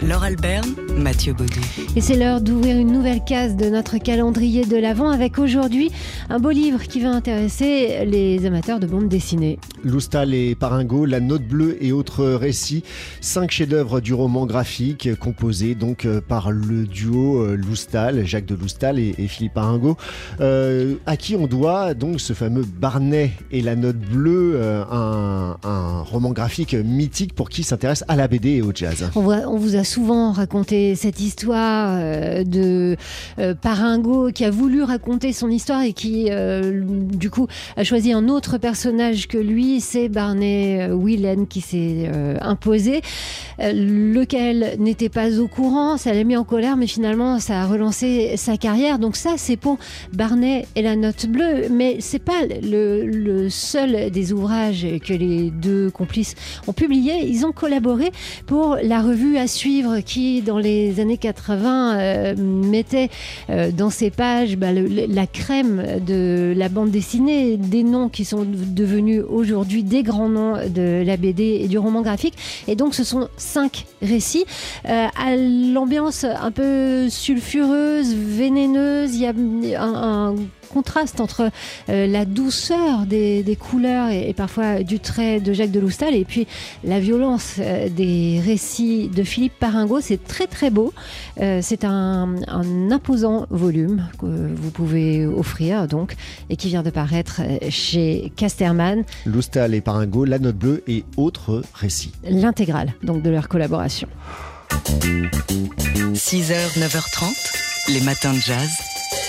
Laure Alberne, Mathieu Baudou. Et c'est l'heure d'ouvrir une nouvelle case de notre calendrier de l'Avent avec aujourd'hui un beau livre qui va intéresser les amateurs de bande dessinée. Loustal et Paringo, La Note Bleue et autres récits, cinq chefs-d'œuvre du roman graphique composés donc euh, par le duo euh, Loustal, Jacques de Loustal et, Philippe Paringo, euh, à qui on doit donc ce fameux Barnet et La Note Bleue, un, roman graphique mythique pour qui s'intéresse à la BD et au jazz. On, voit, on vous a souvent raconté cette histoire euh, de euh, Paringo qui a voulu raconter son histoire et qui, euh, du coup, a choisi un autre personnage que lui. C'est Barney Whelan qui s'est imposé, lequel n'était pas au courant. Ça l'a mis en colère, mais finalement, ça a relancé sa carrière. Donc ça, c'est pour Barney et la note bleue. Mais c'est pas le, seul des ouvrages que les deux complices ont publié. Ils ont collaboré pour la revue à qui, dans les années 80, euh, mettait euh, dans ses pages bah, la crème de la bande dessinée, des noms qui sont devenus aujourd'hui des grands noms de la BD et du roman graphique. Et donc, ce sont cinq récits euh, à l'ambiance un peu sulfureuse, vénéneuse. Il y a un contraste entre euh, la douceur des, couleurs et, parfois du trait de Jacques de Loustal et puis la violence euh, des récits de Philippe Paringo. C'est très très beau. Euh, c'est un, imposant volume que vous pouvez offrir donc et qui vient de paraître chez Casterman. Loustal et Paringo, La Note Bleue et autres récits. L'intégrale donc de leur collaboration. 6h, 9h30, les matins de jazz.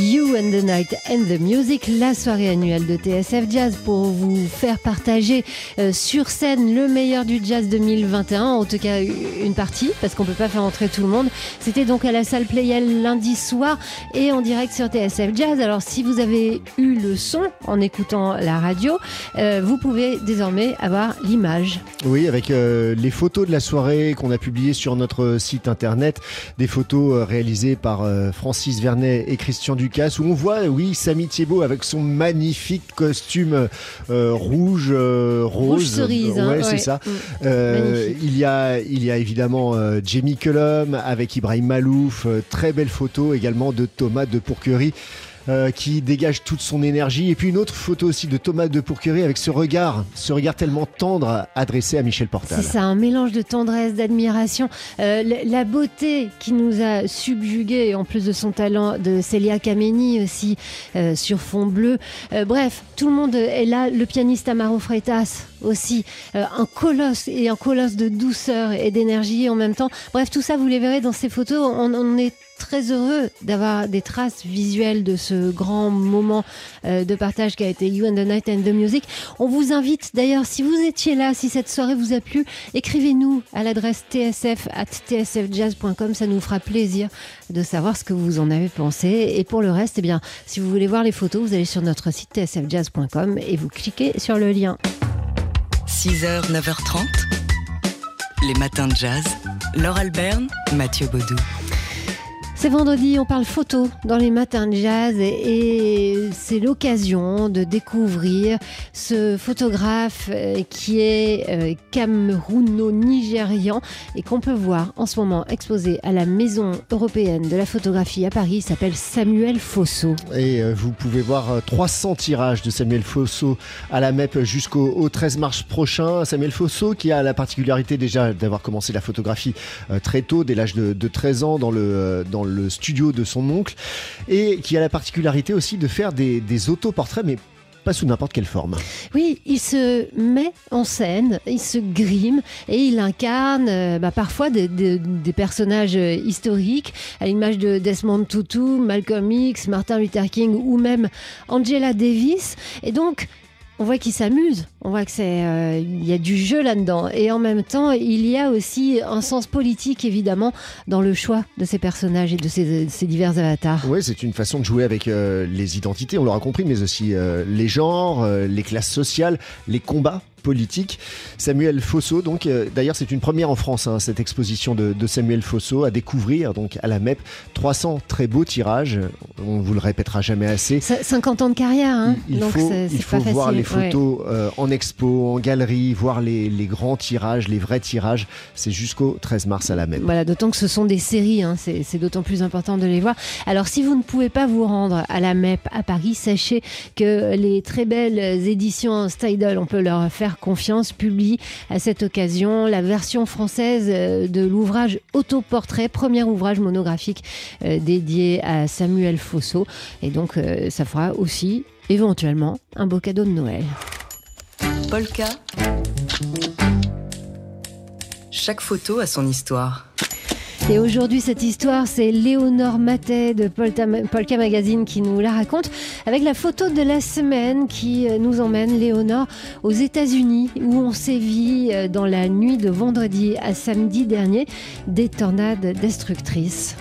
You and the Night and the Music, la soirée annuelle de TSF Jazz pour vous faire partager euh, sur scène le meilleur du jazz 2021, en tout cas une partie, parce qu'on peut pas faire entrer tout le monde. C'était donc à la salle Playel lundi soir et en direct sur TSF Jazz. Alors si vous avez eu le son en écoutant la radio, euh, vous pouvez désormais avoir l'image. Oui, avec euh, les photos de la soirée qu'on a publiées sur notre site internet, des photos réalisées par Francis Vernet et Christian Ducasse, où on voit, oui, Samy Thiebaud avec son magnifique costume euh, rouge, euh, rose. cerise, hein, ouais, c'est ça. Mm. Euh, il, y a, il y a évidemment Jamie Cullum avec Ibrahim Malouf, très belle photo également de Thomas de Pourquerie. Euh, qui dégage toute son énergie. Et puis une autre photo aussi de Thomas de Pourquerie avec ce regard, ce regard tellement tendre adressé à Michel Portal. C'est ça, un mélange de tendresse, d'admiration. Euh, la beauté qui nous a subjugués, en plus de son talent, de Celia Kameni aussi, euh, sur fond bleu. bref, tout le monde est là. Le pianiste Amaro Freitas aussi, un colosse et un colosse de douceur et d'énergie en même temps. Bref, tout ça, vous les verrez dans ces photos. On, on est très heureux d'avoir des traces visuelles de ce grand moment euh, de partage qui a été You and the Night and the Music. On vous invite d'ailleurs, si vous étiez là, si cette soirée vous a plu, écrivez-nous à l'adresse tsf at tsfjazz.com. Ça nous fera plaisir de savoir ce que vous en avez pensé. Et pour le reste, eh bien, si vous voulez voir les photos, vous allez sur notre site tsfjazz.com et vous cliquez sur le lien. 6h, 9h30, les matins de jazz. Laure Alberne, Mathieu Baudou. C'est vendredi, on parle photo dans les matins de jazz et, c'est l'occasion de découvrir ce photographe euh, qui est euh, camerouno-nigérian et qu'on peut voir en ce moment exposé à la Maison européenne de la photographie à Paris. Il s'appelle Samuel Fosso. Et euh, vous pouvez voir 300 tirages de Samuel Fosso à la MEP jusqu'au 13 mars prochain. Samuel Fosso qui a la particularité déjà d'avoir commencé la photographie très tôt, dès l'âge de, 13 ans dans le, dans le le studio de son oncle, et qui a la particularité aussi de faire des, autoportraits, mais pas sous n'importe quelle forme. Oui, il se met en scène, il se grime et il incarne euh, bah, parfois des, personnages historiques, à l'image de Desmond Tutu, Malcolm X, Martin Luther King ou même Angela Davis. Et donc, on voit qu'il s'amuse, on voit que c'est, euh, il y a du jeu là-dedans, et en même temps, il y a aussi un sens politique évidemment dans le choix de ces personnages et de ces, divers avatars. Oui, c'est une façon de jouer avec euh, les identités, on l'aura compris, mais aussi euh, les genres, les classes sociales, les combats politique. Samuel Fosso, donc euh, d'ailleurs c'est une première en France, hein, cette exposition de, Samuel Fosso à découvrir donc à la MEP. 300 très beaux tirages, on vous le répétera jamais assez. 50 ans de carrière, hein. il, donc faut, il faut voir les photos euh, en expo, en galerie, voir les, grands tirages, les vrais tirages. C'est jusqu'au 13 mars à la MEP. Voilà, d'autant que ce sont des séries, hein, c'est d'autant plus important de les voir. Alors si vous ne pouvez pas vous rendre à la MEP à Paris, sachez que les très belles éditions Stydle, on peut leur faire confiance, publient à cette occasion la version française euh, de l'ouvrage Autoportrait, premier ouvrage monographique euh, dédié à Samuel Fosso. Et donc euh, ça fera aussi éventuellement un beau cadeau de Noël. Polka. Chaque photo a son histoire. Et aujourd'hui, cette histoire, c'est Léonore Matet de Polka Magazine qui nous la raconte avec la photo de la semaine qui euh, nous emmène, Léonore, aux États-Unis où on sévit euh, dans la nuit de vendredi à samedi dernier des tornades destructrices.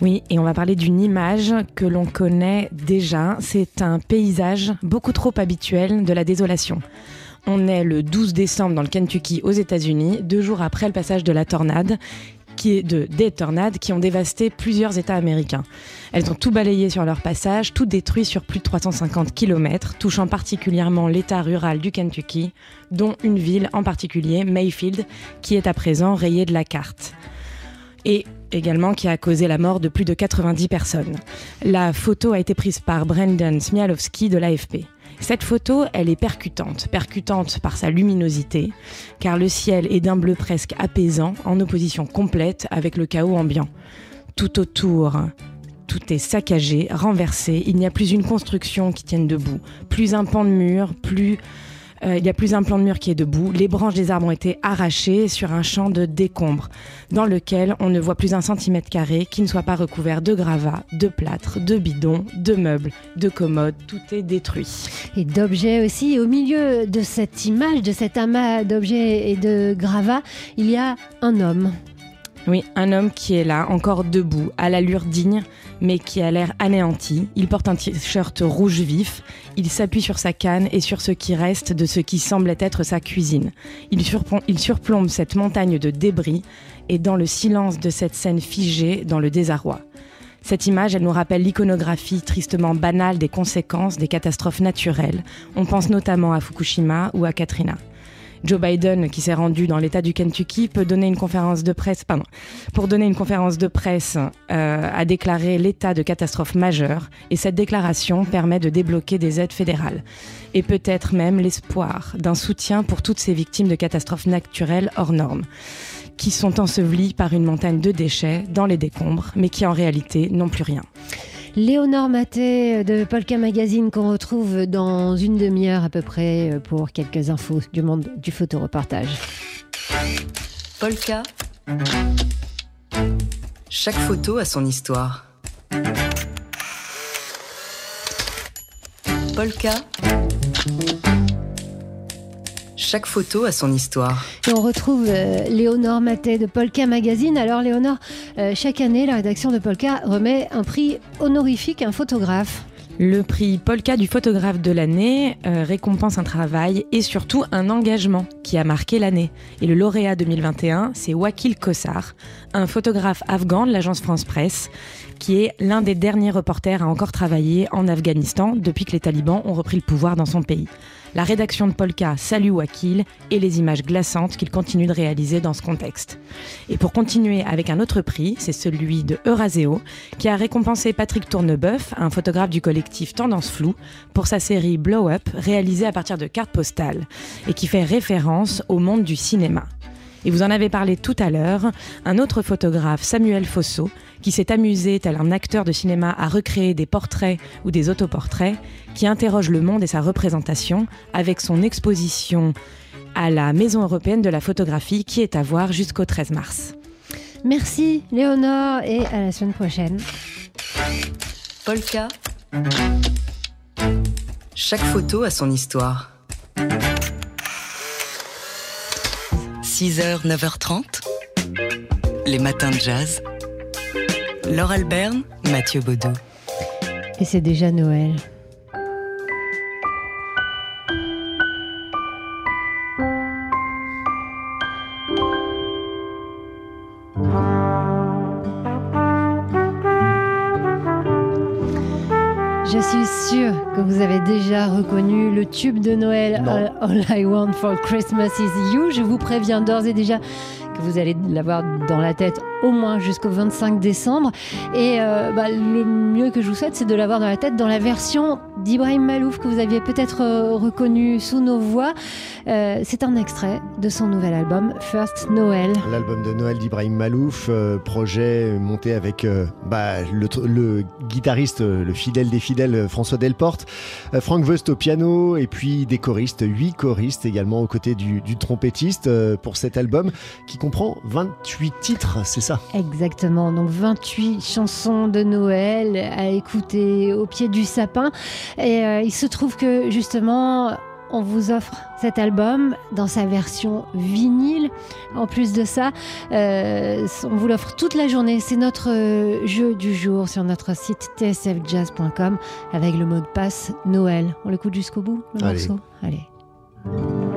Oui, et on va parler d'une image que l'on connaît déjà. C'est un paysage beaucoup trop habituel de la désolation. On est le 12 décembre dans le Kentucky aux États-Unis, deux jours après le passage de la tornade, de des tornades qui ont dévasté plusieurs États américains. Elles ont tout balayé sur leur passage, tout détruit sur plus de 350 km, touchant particulièrement l'État rural du Kentucky, dont une ville en particulier, Mayfield, qui est à présent rayée de la carte. Également qui a causé la mort de plus de 90 personnes. La photo a été prise par Brendan Smialowski de l'AFP. Cette photo, elle est percutante, percutante par sa luminosité, car le ciel est d'un bleu presque apaisant, en opposition complète avec le chaos ambiant. Tout autour, tout est saccagé, renversé, il n'y a plus une construction qui tienne debout, plus un pan de mur, plus il y a plus un plan de mur qui est debout. Les branches des arbres ont été arrachées sur un champ de décombres, dans lequel on ne voit plus un centimètre carré qui ne soit pas recouvert de gravats, de plâtre, de bidons, de meubles, de commodes. Tout est détruit. Et d'objets aussi. Au milieu de cette image, de cet amas d'objets et de gravats, il y a un homme. Oui, un homme qui est là, encore debout, à l'allure digne, mais qui a l'air anéanti. Il porte un t-shirt rouge vif, il s'appuie sur sa canne et sur ce qui reste de ce qui semblait être sa cuisine. Il, surplombe cette montagne de débris et dans le silence de cette scène figée, dans le désarroi. Cette image, elle nous rappelle l'iconographie tristement banale des conséquences des catastrophes naturelles. On pense notamment à Fukushima ou à Katrina. Joe Biden, qui s'est rendu dans l'État du Kentucky, peut donner une conférence de presse, pour donner une conférence de presse, euh, a déclaré l'état de catastrophe majeure, et cette déclaration permet de débloquer des aides fédérales, et peut-être même l'espoir d'un soutien pour toutes ces victimes de catastrophes naturelles hors normes qui sont ensevelies par une montagne de déchets dans les décombres, mais qui en réalité n'ont plus rien. Léonore Maté de Polka Magazine qu'on retrouve dans une demi-heure à peu près euh, pour quelques infos du monde du photoreportage. Polka. Chaque photo a son histoire. Polka. Chaque photo a son histoire. Et on retrouve euh, Léonore Matet de Polka Magazine. Alors Léonore, euh, chaque année, la rédaction de Polka remet un prix honorifique à un photographe. Le prix Polka du photographe de l'année euh, récompense un travail et surtout un engagement qui a marqué l'année. Et le lauréat 2021, c'est Wakil Kossar, un photographe afghan de l'agence France Presse, qui est l'un des derniers reporters à encore travailler en Afghanistan depuis que les talibans ont repris le pouvoir dans son pays. La rédaction de Polka salue Wakil et les images glaçantes qu'il continue de réaliser dans ce contexte. Et pour continuer avec un autre prix, c'est celui de Euraseo, qui a récompensé Patrick Tournebeuf, un photographe du collectif Tendance Flou, pour sa série Blow Up, réalisée à partir de cartes postales, et qui fait référence au monde du cinéma. Et vous en avez parlé tout à l'heure, un autre photographe, Samuel Fosso, qui s'est amusé, tel un acteur de cinéma, à recréer des portraits ou des autoportraits, qui interroge le monde et sa représentation avec son exposition à la Maison européenne de la photographie qui est à voir jusqu'au 13 mars. Merci Léonore et à la semaine prochaine. Polka. Chaque photo a son histoire. 6h, 9h30. Les matins de jazz. Laure Alberne, Mathieu Baudou. Et c'est déjà Noël. Je suis sûre que vous avez déjà reconnu le tube de Noël Non. All I Want for Christmas is You. Je vous préviens d'ores et déjà que vous allez l'avoir dans la tête au moins jusqu'au 25 décembre. Et euh, bah, le mieux que je vous souhaite, c'est de l'avoir dans la tête dans la version d'Ibrahim Malouf que vous aviez peut-être euh, reconnu sous nos voix. Euh, c'est un extrait de son nouvel album First Noël. L'album de Noël d'Ibrahim Malouf, projet monté avec bah, le, guitariste, le fidèle des fidèles, François Delporte, Franck Wust au piano, et puis des choristes, huit choristes également aux côtés du, trompettiste pour cet album qui comprend 28 titres, c'est ça Exactement, donc 28 chansons de Noël à écouter au pied du sapin. Et euh, il se trouve que justement, on vous offre cet album dans sa version vinyle. En plus de ça, euh, on vous l'offre toute la journée. C'est notre euh, jeu du jour sur notre site tsfjazz.com avec le mot de passe Noël. On l'écoute jusqu'au bout, le Allez. morceau? Allez.